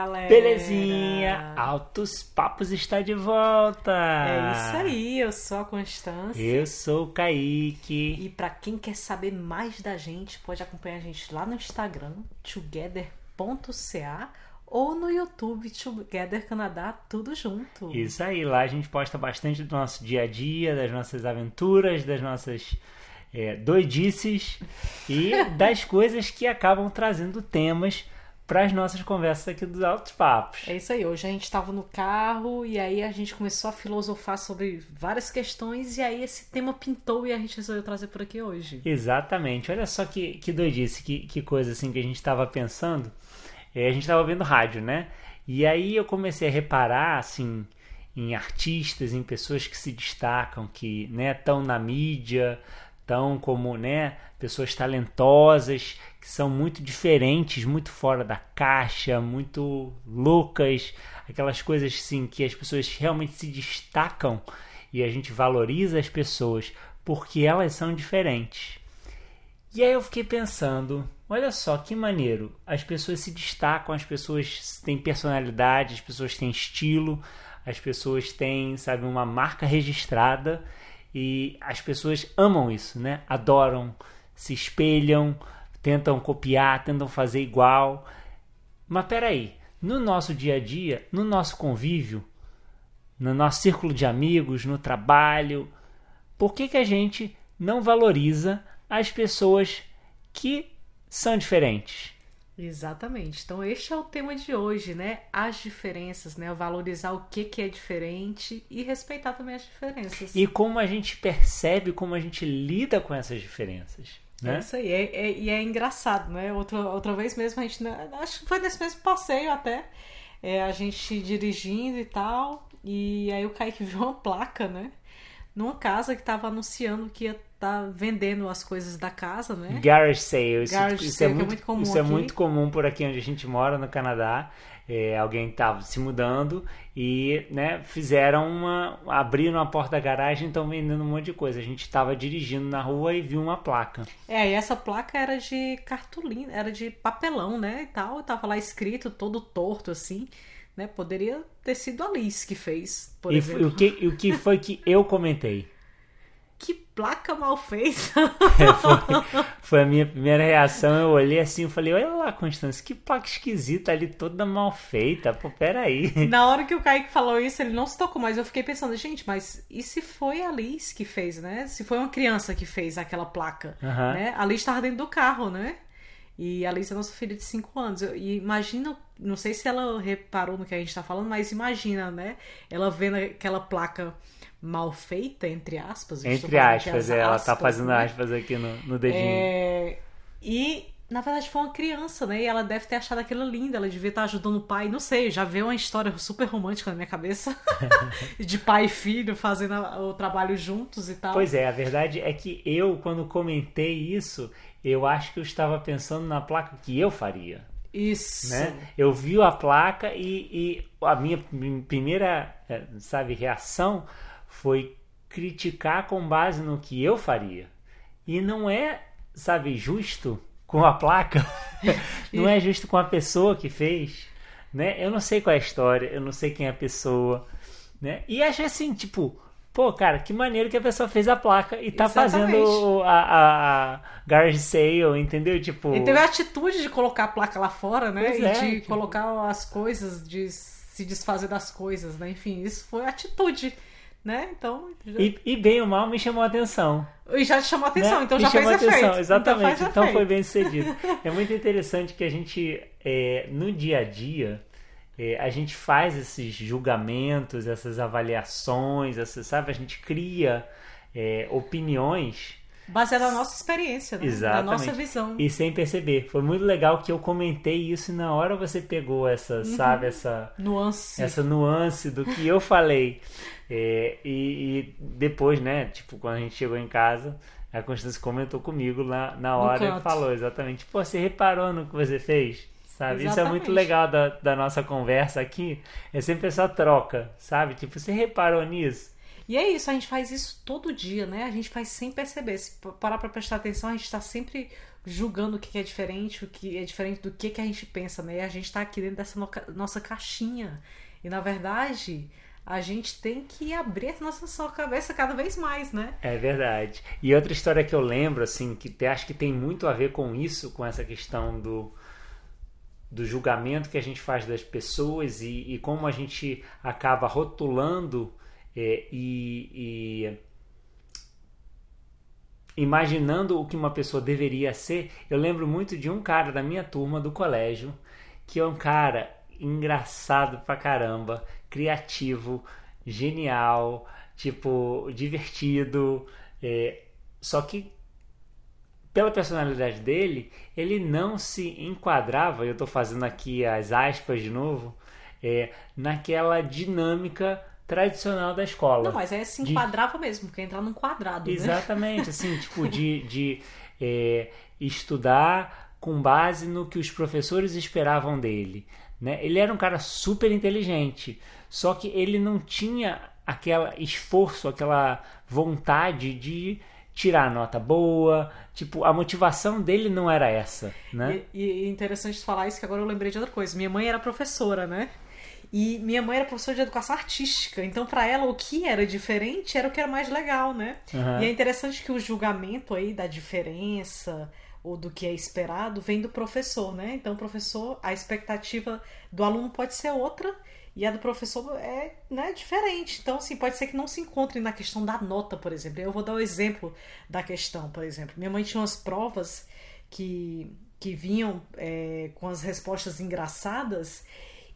galera? Belezinha! Altos Papos está de volta! É isso aí, eu sou a Constância. Eu sou o Kaique. E pra quem quer saber mais da gente, pode acompanhar a gente lá no Instagram, together.ca ou no YouTube Together Canadá, tudo junto. Isso aí, lá a gente posta bastante do nosso dia a dia, das nossas aventuras, das nossas é, doidices e das coisas que acabam trazendo temas para as nossas conversas aqui dos Altos Papos. É isso aí, hoje a gente estava no carro e aí a gente começou a filosofar sobre várias questões e aí esse tema pintou e a gente resolveu trazer por aqui hoje. Exatamente, olha só que, que doidice, que, que coisa assim que a gente estava pensando. É, a gente estava ouvindo rádio, né? E aí eu comecei a reparar, assim, em artistas, em pessoas que se destacam, que né, estão na mídia, como né, pessoas talentosas, que são muito diferentes, muito fora da caixa, muito loucas, aquelas coisas assim que as pessoas realmente se destacam e a gente valoriza as pessoas porque elas são diferentes. E aí eu fiquei pensando, olha só que maneiro, as pessoas se destacam, as pessoas têm personalidade, as pessoas têm estilo, as pessoas têm, sabe, uma marca registrada e as pessoas amam isso, né? Adoram, se espelham, tentam copiar, tentam fazer igual. Mas peraí, no nosso dia a dia, no nosso convívio, no nosso círculo de amigos, no trabalho, por que, que a gente não valoriza as pessoas que são diferentes. Exatamente. Então este é o tema de hoje, né? As diferenças, né? Valorizar o que, que é diferente e respeitar também as diferenças. E como a gente percebe, como a gente lida com essas diferenças. Né? É isso aí. É, é, e é engraçado, né? Outra, outra vez mesmo a gente. Acho que foi nesse mesmo passeio até. É, a gente dirigindo e tal. E aí o Kaique viu uma placa, né? Numa casa que tava anunciando que ia tá vendendo as coisas da casa, né? Garage sale. Isso, Garage isso sale, é, muito, é muito comum Isso é aqui. muito comum por aqui onde a gente mora, no Canadá. É, alguém estava se mudando e né, fizeram uma. abriram a porta da garagem e estão vendendo um monte de coisa. A gente estava dirigindo na rua e viu uma placa. É, e essa placa era de cartolina, era de papelão, né? E tal. Tava lá escrito, todo torto, assim. Né? Poderia ter sido a Liz que fez, por e exemplo. o que, o que foi que eu comentei? Que placa mal feita! É, foi, foi, a minha primeira reação. Eu olhei assim e falei: Olha lá, Constância, que placa esquisita ali, toda mal feita. Pô, peraí. Na hora que o Kaique falou isso, ele não se tocou, mas eu fiquei pensando: gente, mas e se foi a Liz que fez, né? Se foi uma criança que fez aquela placa, né? A Liz estava dentro do carro, né? E a Liz é nossa filha de 5 anos. Eu- E imagina, não sei se ela reparou no que a gente tá falando, mas imagina, né? Ela vendo aquela placa mal feita, entre aspas. Entre aspas, as é, ela tá fazendo né? aspas aqui no, no dedinho. É, E, na verdade, foi uma criança, né? E ela deve ter achado aquilo lindo. Ela devia estar ajudando o pai. Não sei, já veio uma história super romântica na minha cabeça. de pai e filho fazendo o trabalho juntos e tal. Pois é, a verdade é que eu, quando comentei isso, eu acho que eu estava pensando na placa que eu faria. Isso. Né? Eu vi a placa e, e a minha prim- primeira, eh, sabe, reação foi criticar com base no que eu faria. E não é, sabe, justo com a placa. não é justo com a pessoa que fez, né? Eu não sei qual é a história, eu não sei quem é a pessoa, né? E acho assim, tipo, pô, cara, que maneiro que a pessoa fez a placa e tá Exatamente. fazendo a, a, a garage sale, entendeu? Tipo, Ele teve a atitude de colocar a placa lá fora, né? Pois e é, de tipo- colocar as coisas, de se desfazer das coisas, né? Enfim, isso foi atitude, né? Então. Já... e, e bem ou mal me chamou a atenção. E já te chamou a atenção, né? então já fez chamou atenção, efeito. Exatamente, Então, então, foi bem sucedido. é muito interessante que a gente, é, no dia a dia, é, a gente faz esses julgamentos, essas avaliações, essas, sabe? A gente cria é, opiniões Baseado na nossa experiência, né? Exatamente. Na nossa visão. e sem perceber. Foi muito legal que eu comentei isso e na hora você pegou essa, Uhum. sabe, essa Nuance. essa nuance do que eu falei. É, e, e depois, né, tipo, quando a gente chegou em casa, a Constância comentou comigo lá na hora e falou exatamente, pô, você reparou no que você fez? Sabe? Isso é muito legal da, da nossa conversa aqui. É sempre essa troca, sabe? Tipo, você reparou nisso? E é isso, a gente faz isso todo dia, né? A gente faz sem perceber. Se parar pra prestar atenção, a gente tá sempre julgando o que é diferente, o que é diferente do que, que a gente pensa, né? E a gente está aqui dentro dessa no nossa caixinha. E na verdade, a gente tem que abrir a nossa cabeça cada vez mais, né? É verdade. E outra história que eu lembro, assim, que acho que tem muito a ver com isso, com essa questão do, do julgamento que a gente faz das pessoas e, e como a gente acaba rotulando é, e, e imaginando o que uma pessoa deveria ser, eu lembro muito de um cara da minha turma do colégio, que é um cara engraçado pra caramba, criativo, genial, tipo, divertido. É, só que pela personalidade dele, ele não se enquadrava, eu estou fazendo aqui as aspas de novo, é, naquela dinâmica tradicional da escola. Não, mas é se enquadrava de... mesmo, porque entrar num quadrado. Né? Exatamente, né? assim, tipo, de, de é, estudar com base no que os professores esperavam dele. Né? Ele era um cara super inteligente, só que ele não tinha aquele esforço, aquela vontade de tirar nota boa. Tipo, a motivação dele não era essa, né? E, e interessante falar isso que agora eu lembrei de outra coisa. Minha mãe era professora, né? E minha mãe era professora de educação artística, então para ela o que era diferente era o que era mais legal, né? Uhum. E é interessante que o julgamento aí da diferença ou do que é esperado vem do professor, né? Então, o professor, a expectativa do aluno pode ser outra e a do professor é né, diferente. Então, assim, pode ser que não se encontre na questão da nota, por exemplo. Eu vou dar o exemplo da questão, por exemplo. Minha mãe tinha umas provas que, que vinham é, com as respostas engraçadas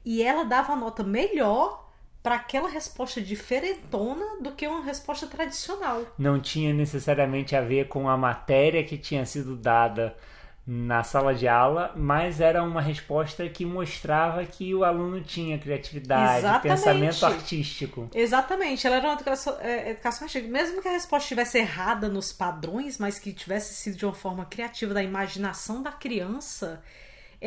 e ela dava a nota melhor para aquela resposta diferentona do que uma resposta tradicional. Não tinha necessariamente a ver com a matéria que tinha sido dada na sala de aula, mas era uma resposta que mostrava que o aluno tinha criatividade, Exatamente. pensamento artístico. Exatamente, ela era uma educação, é, educação artística. Mesmo que a resposta estivesse errada nos padrões, mas que tivesse sido de uma forma criativa da imaginação da criança,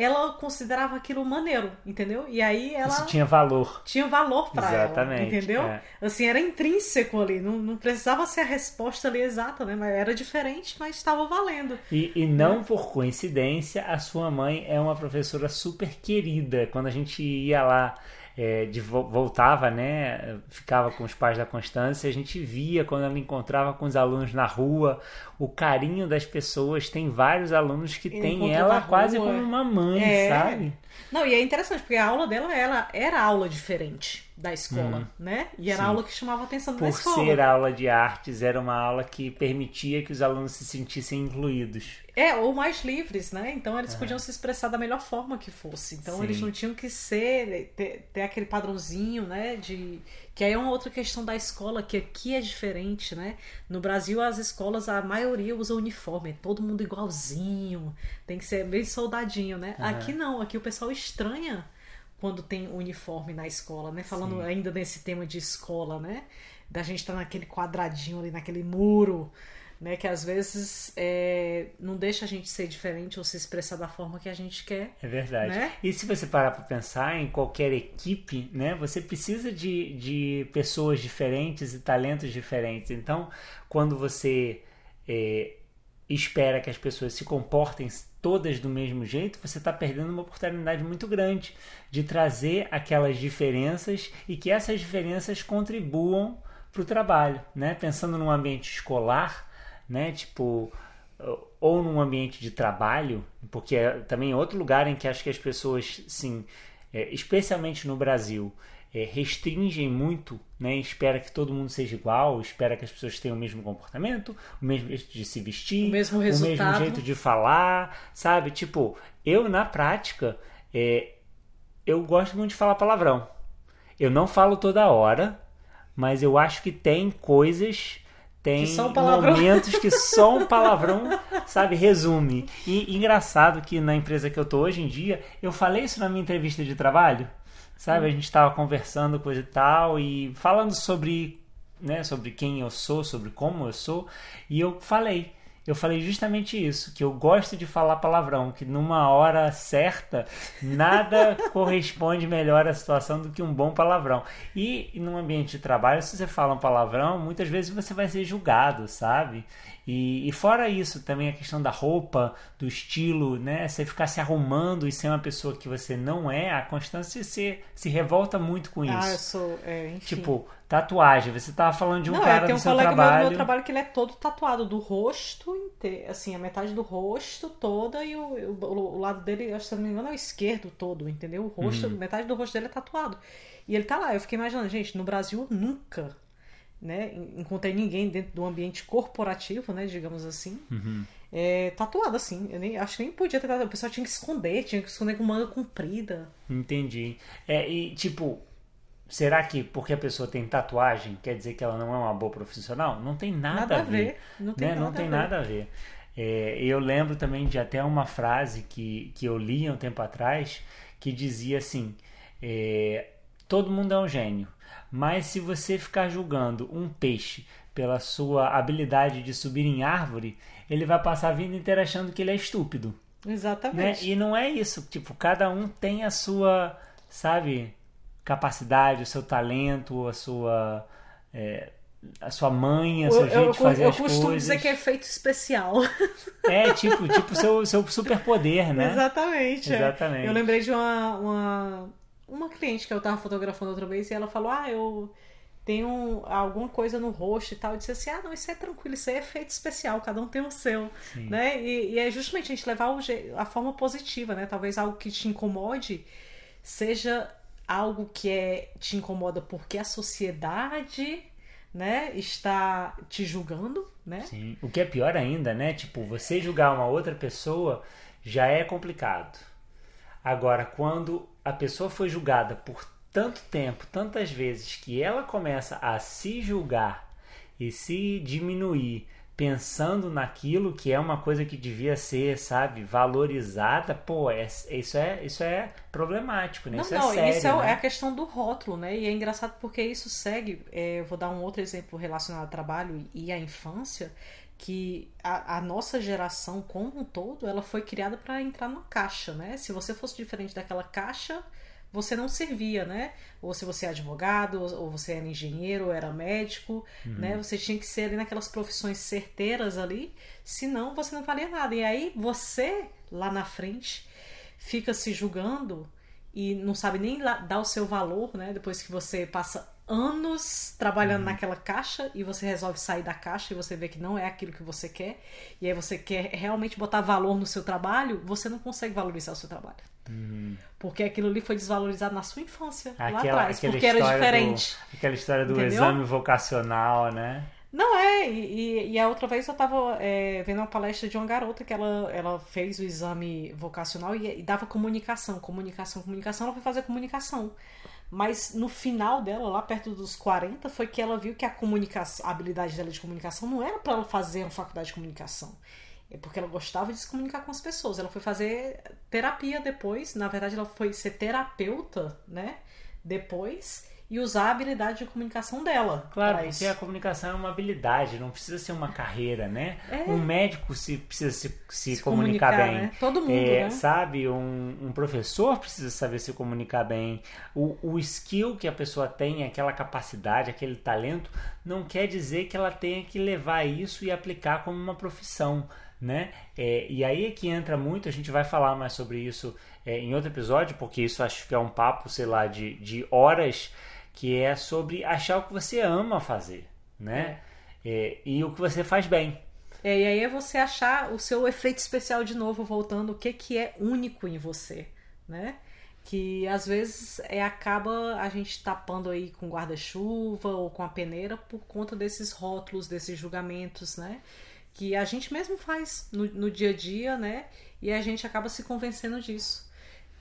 ela considerava aquilo maneiro, entendeu? E aí ela. Isso tinha valor. Tinha valor para ela. Entendeu? É. Assim, era intrínseco ali. Não, não precisava ser a resposta ali exata, né? Mas era diferente, mas estava valendo. E, e não por coincidência, a sua mãe é uma professora super querida. Quando a gente ia lá é, de, voltava, né? Ficava com os pais da Constância, a gente via quando ela encontrava com os alunos na rua, o carinho das pessoas. Tem vários alunos que têm ela quase como uma mãe, é. sabe? Não, e é interessante, porque a aula dela ela era aula diferente da escola, hum, né? E era sim. aula que chamava a atenção da escola. Por ser aula de artes, era uma aula que permitia que os alunos se sentissem incluídos. É, ou mais livres, né? Então eles podiam se expressar da melhor forma que fosse. Então Sim. eles não tinham que ser, ter, ter, aquele padrãozinho, né? De. Que aí é uma outra questão da escola, que aqui é diferente, né? No Brasil, as escolas, a maioria usa uniforme, é todo mundo igualzinho, tem que ser bem soldadinho, né? Aqui não, aqui o pessoal estranha quando tem uniforme na escola, né? Falando Sim. ainda nesse tema de escola, né? Da gente estar tá naquele quadradinho ali, naquele muro né? Que às vezes é, não deixa a gente ser diferente ou se expressar da forma que a gente quer. É verdade. Né? E se você parar para pensar em qualquer equipe, né? Você precisa de, de pessoas diferentes e talentos diferentes. Então, quando você é, espera que as pessoas se comportem todas do mesmo jeito, você está perdendo uma oportunidade muito grande de trazer aquelas diferenças e que essas diferenças contribuam para o trabalho, né? Pensando num ambiente escolar, né? Tipo, ou num ambiente de trabalho, porque é também outro lugar em que acho que as pessoas, sim, é, especialmente no Brasil, é, restringem muito, né? Espera que todo mundo seja igual, espera que as pessoas tenham o mesmo comportamento, o mesmo jeito de se vestir, o mesmo, resultado. o mesmo jeito de falar, sabe? Tipo, eu na prática, é, eu gosto muito de falar palavrão. Eu não falo toda hora, mas eu acho que tem coisas tem momentos que só um palavrão, sabe, resume. E engraçado que na empresa que eu tô hoje em dia, eu falei isso na minha entrevista de trabalho, sabe? A gente estava conversando coisa e tal e falando sobre, né, sobre quem eu sou, sobre como eu sou, e eu falei eu falei justamente isso, que eu gosto de falar palavrão, que numa hora certa nada corresponde melhor à situação do que um bom palavrão. E num ambiente de trabalho, se você fala um palavrão, muitas vezes você vai ser julgado, sabe? E, e, fora isso, também a questão da roupa, do estilo, né? Você ficar se arrumando e ser uma pessoa que você não é, a Constância se, se revolta muito com isso. Ah, eu sou, é, enfim. Tipo, tatuagem. Você tava falando de um não, cara é, tem um do seu colega trabalho. Meu, do meu trabalho que ele é todo tatuado, do rosto inteiro, assim, a metade do rosto toda e o, o, o lado dele, acho, se não me engano, é o esquerdo todo, entendeu? O rosto, uhum. metade do rosto dele é tatuado. E ele tá lá, eu fiquei imaginando, gente, no Brasil nunca né? Encontrei ninguém dentro do ambiente corporativo, né? Digamos assim. Uhum. É, tatuado assim. Eu nem, acho que nem podia ter tatuado. O pessoal tinha que esconder, tinha que esconder com manga comprida. Entendi. É, e tipo, será que porque a pessoa tem tatuagem quer dizer que ela não é uma boa profissional? Não tem nada, nada a ver. ver. Não tem, né? nada, não tem a nada a ver. É, eu lembro também de até uma frase que, que eu li há um tempo atrás que dizia assim: é, todo mundo é um gênio mas se você ficar julgando um peixe pela sua habilidade de subir em árvore, ele vai passar a vida inteira achando que ele é estúpido. Exatamente. Né? E não é isso. Tipo, cada um tem a sua, sabe, capacidade, o seu talento, a sua. É, a sua mãe, a jeito de fazer eu as coisas. Eu costumo dizer que é efeito especial. É, tipo, tipo seu, seu superpoder, né? Exatamente. Exatamente. É. Eu lembrei de uma, uma uma cliente que eu tava fotografando outra vez e ela falou: Ah, eu tenho alguma coisa no rosto e tal. Eu disse assim: Ah, não, isso é tranquilo, isso é efeito especial, cada um tem o seu. Né? E, e, é justamente a gente levar o, a forma positiva, né? Talvez algo que te incomode seja algo que é, te incomoda porque a sociedade né, está te julgando, né? Sim. O que é pior ainda, né? Tipo, você julgar uma outra pessoa já é complicado. Agora, quando a pessoa foi julgada por tanto tempo, tantas vezes, que ela começa a se julgar e se diminuir pensando naquilo que é uma coisa que devia ser, sabe, valorizada, pô, é, isso é isso é problemático, né? Não, isso não, é sério, isso é, né? é, a questão do rótulo, né? E é engraçado porque isso segue. É, vou dar um outro exemplo relacionado ao trabalho e à infância, que a, a, nossa geração como um todo ela foi criada para entrar numa caixa, né? Se você fosse diferente daquela caixa, você não servia, né? Ou se você é advogado, ou você era engenheiro, ou era médico, uhum. né? Você tinha que ser ali naquelas profissões certeiras ali, senão você não valia nada. E aí você, lá na frente, fica se julgando e não sabe nem dar o seu valor, né? Depois que você passa anos trabalhando uhum. naquela caixa e você resolve sair da caixa e você vê que não é aquilo que você quer, e aí você quer realmente botar valor no seu trabalho, você não consegue valorizar o seu trabalho. Uhum. Porque aquilo ali foi desvalorizado na sua infância, aquela, lá atrás, porque era diferente. Do, aquela história do Entendeu? exame vocacional, né? Não, é, e, e, a outra vez eu tava é, vendo uma palestra de uma garota que ela, ela fez o exame vocacional e, e dava comunicação, comunicação, comunicação, ela foi fazer comunicação. Mas no final dela, lá perto dos 40, foi que ela viu que a comunicação, a habilidade dela de comunicação não era para ela fazer uma faculdade de comunicação. É porque ela gostava de se comunicar com as pessoas. Ela foi fazer terapia depois. Na verdade, ela foi ser terapeuta, né? Depois e usar a habilidade de comunicação dela. Claro, porque a comunicação é uma habilidade, não precisa ser uma carreira, né? É. Um médico se, precisa se, se, se comunicar, comunicar, bem. Né? Todo mundo, é, né? Sabe? Um, um, professor precisa saber se comunicar bem. O, o skill que a pessoa tem, aquela capacidade, aquele talento, não quer dizer que ela tenha que levar isso e aplicar como uma profissão. Né? É, e aí é que entra muito, a gente vai falar mais sobre isso é, em outro episódio, porque isso acho que é um papo, sei lá, de, de horas que é sobre achar o que você ama fazer, né? É. É, e o que você faz bem. É, e aí é você achar o seu efeito especial de novo, voltando, o que, que é único em você, né? Que às vezes é, acaba a gente tapando aí com guarda-chuva ou com a peneira por conta desses rótulos, desses julgamentos, né? Que a gente mesmo faz no, no dia a dia, né? E a gente acaba se convencendo disso.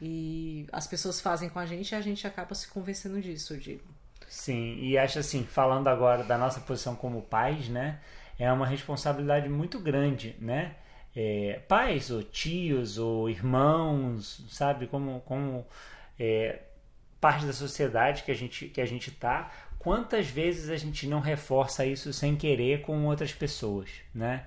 E as pessoas fazem com a gente e a gente acaba se convencendo disso, eu digo. Sim, e acho assim, falando agora da nossa posição como pais, né? É uma responsabilidade muito grande, né? É, pais ou tios ou irmãos, sabe? Como, como é, parte da sociedade que a gente que a gente tá, quantas vezes a gente não reforça isso sem querer com outras pessoas, né?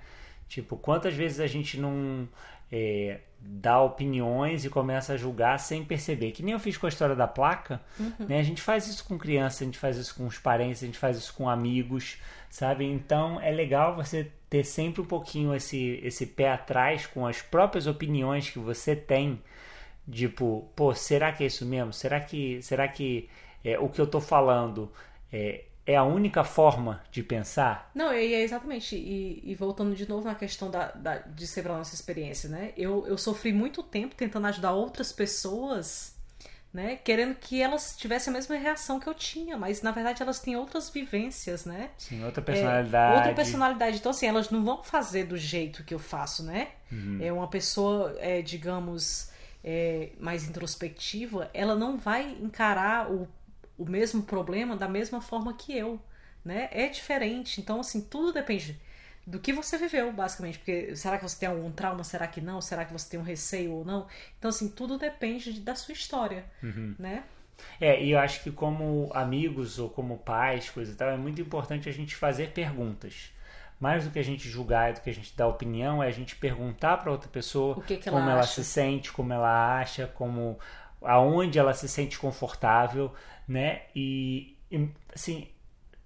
Tipo, quantas vezes a gente não é, dá opiniões e começa a julgar sem perceber? Que nem eu fiz com a história da placa, Uhum. né? A gente faz isso com criança, a gente faz isso com os parentes, a gente faz isso com amigos, sabe? Então é legal você ter sempre um pouquinho esse, esse pé atrás com as próprias opiniões que você tem. Tipo, pô, será que é isso mesmo? Será que, será que é, o que eu tô falando é, é a única forma de pensar? Não, e é exatamente. E, e voltando de novo na questão da, da- de ser pra nossa experiência, né? Eu, eu sofri muito tempo tentando ajudar outras pessoas, né? Querendo que elas tivessem a mesma reação que eu tinha, mas na verdade elas têm outras vivências, né? Sim, outra É, personalidade. outra personalidade. Então, assim, elas não vão fazer do jeito que eu faço, né? Uhum. É uma pessoa, é, digamos, é, mais introspectiva, ela não vai encarar o, o mesmo problema da mesma forma que eu, né? É diferente. Então, assim, tudo depende do que você viveu, basicamente. Porque será que você tem algum trauma? Será que não? Será que você tem um receio ou não? Então, assim, tudo depende de- da sua história, né? É, e eu acho que como amigos ou como pais, coisa e tal, é muito importante a gente fazer perguntas. Mais do que a gente julgar, do que a gente dar opinião, é a gente perguntar para outra pessoa O que que ela como ela acha. se sente, como ela acha, como aonde ela se sente confortável, né? E, e, assim,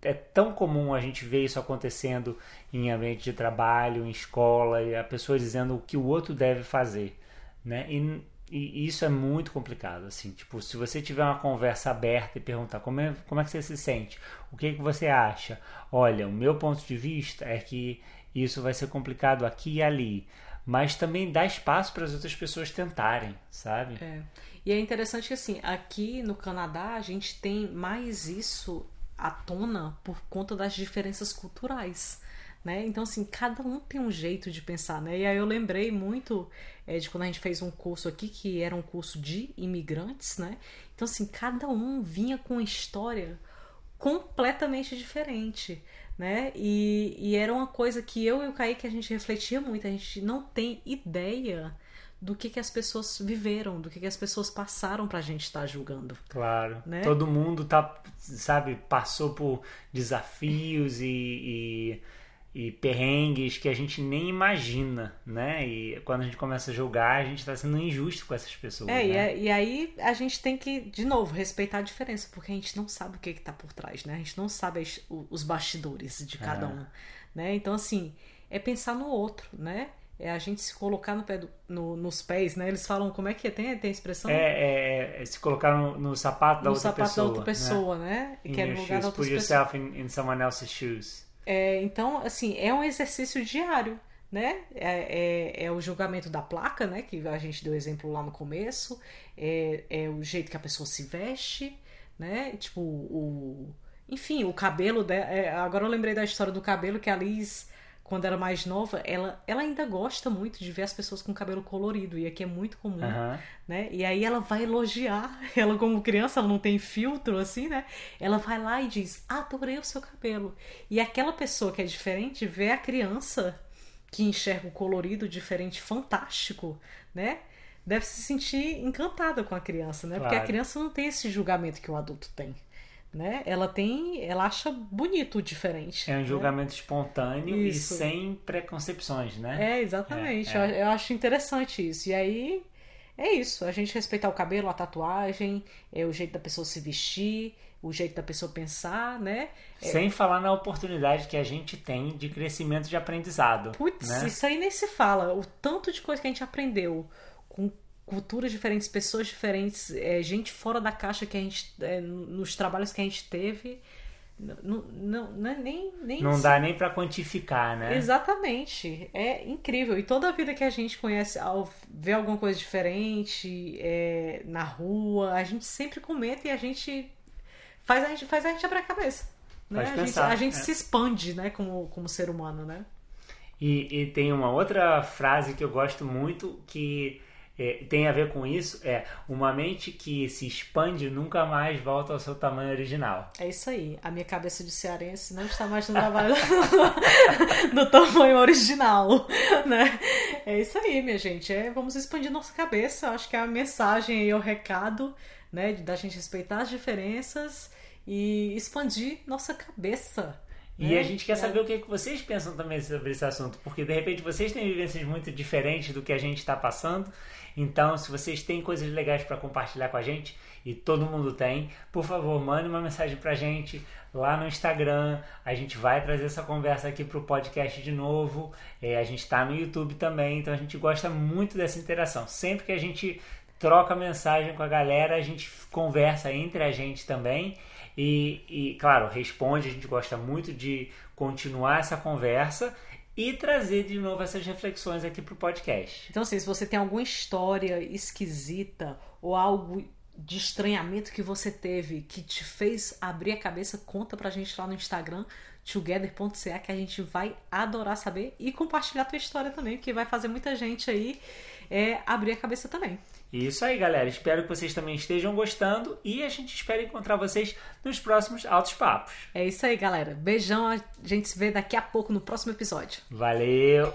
é tão comum a gente ver isso acontecendo em ambiente de trabalho, em escola, e a pessoa dizendo o que o outro deve fazer, né? E, e isso é muito complicado, assim, tipo, se você tiver uma conversa aberta e perguntar como é, como é que você se sente, o que, que você acha, olha, o meu ponto de vista é que isso vai ser complicado aqui e ali, mas também dá espaço para as outras pessoas tentarem, sabe? É. E é interessante que, assim, aqui no Canadá a gente tem mais isso à tona por conta das diferenças culturais. Né? Então, assim, cada um tem um jeito de pensar, né? E aí eu lembrei muito é, de quando a gente fez um curso aqui, que era um curso de imigrantes, né? Então, assim, cada um vinha com uma história completamente diferente, né? E, e era uma coisa que eu e o Kaique a gente refletia muito, a gente não tem ideia do que, que as pessoas viveram, do que, que as pessoas passaram pra gente estar julgando. Claro. Né? Todo mundo tá, sabe, passou por desafios e, e, e perrengues que a gente nem imagina, né? E quando a gente começa a julgar, a gente tá sendo injusto com essas pessoas. É, e, né? é- e aí a gente tem que, de novo, respeitar a diferença, porque a gente não sabe o que, que tá por trás, né? A gente não sabe as- os bastidores de cada É. um, né? Então, assim, é pensar no outro, né? É a gente se colocar no pé do- no- nos pés, né? Eles falam, como é que é? Tem, tem a expressão? É, é, é se colocar no, no sapato da no outra sapato pessoa. da outra pessoa, né? Né? Que é In no lugar da shoes, outra put pessoa. yourself in, in someone else's shoes. É, então, assim, é um exercício diário, né? É, é, é o julgamento da placa, né? Que a gente deu exemplo lá no começo. É, é o jeito que a pessoa se veste, né? Tipo, o... Enfim, o cabelo dela... é, agora eu lembrei da história do cabelo que a Liz, quando era mais nova, ela, ela ainda gosta muito de ver as pessoas com cabelo colorido. E aqui é muito comum Aham. né? E aí ela vai elogiar, ela como criança, ela não tem filtro assim, né? Ela vai lá e diz: "Adorei o seu cabelo". E aquela pessoa que é diferente vê a criança que enxerga o colorido diferente fantástico, né? Deve se sentir encantada com a criança, né? Porque a Claro. criança não tem esse julgamento que o adulto tem, né? Ela tem, ela acha bonito o diferente. É um né? julgamento espontâneo Isso. e sem preconcepções, né? É, exatamente. É, é. Eu, acho interessante isso. E aí é isso, a gente respeitar o cabelo, a tatuagem, é o jeito da pessoa se vestir, o jeito da pessoa pensar, né? Sem falar na oportunidade que a gente tem de crescimento de aprendizado. Putz, né? isso aí nem se fala. O tanto de coisa que a gente aprendeu com culturas diferentes, pessoas diferentes, é, gente fora da caixa que a gente. é, nos trabalhos que a gente teve. Não, não, não é nem, nem Não dá nem pra quantificar, né? Exatamente. É incrível. E toda a vida que a gente conhece, ao ver alguma coisa diferente é, na rua, a gente sempre comenta e a gente faz a gente, faz a gente abrir a cabeça. Né? Faz a gente, pensar, a gente é. se expande né, como, como ser humano, né? E, e tem uma outra frase que eu gosto muito que é, tem a ver com isso: é uma mente que se expande nunca mais volta ao seu tamanho original. É isso aí. A minha cabeça de cearense não está mais no trabalho tamanho original, né? É isso aí, minha gente. É, vamos expandir nossa cabeça. Acho que é a mensagem aí, o recado, né? Da gente respeitar as diferenças e expandir nossa cabeça. E É, a gente quer é. saber o que, que vocês pensam também sobre esse assunto, porque de repente vocês têm vivências muito diferentes do que a gente está passando. Então, se vocês têm coisas legais para compartilhar com a gente, e todo mundo tem, por favor, mande uma mensagem pra gente lá no Instagram. A gente vai trazer essa conversa aqui pro podcast de novo. É, a gente está no YouTube também, então a gente gosta muito dessa interação. Sempre que a gente troca mensagem com a galera, a gente conversa entre a gente também. E, e, claro, responde. A gente gosta muito de continuar essa conversa e trazer de novo essas reflexões aqui pro podcast. Então, assim, se você tem alguma história esquisita ou algo de estranhamento que você teve que te fez abrir a cabeça, conta pra gente lá no Instagram, together.ca, que a gente vai adorar saber e compartilhar a tua história também, que vai fazer muita gente aí é, abrir a cabeça também. Isso aí, galera. Espero que vocês também estejam gostando e a gente espera encontrar vocês nos próximos Altos Papos. É isso aí, galera. Beijão, a gente se vê daqui a pouco no próximo episódio. Valeu!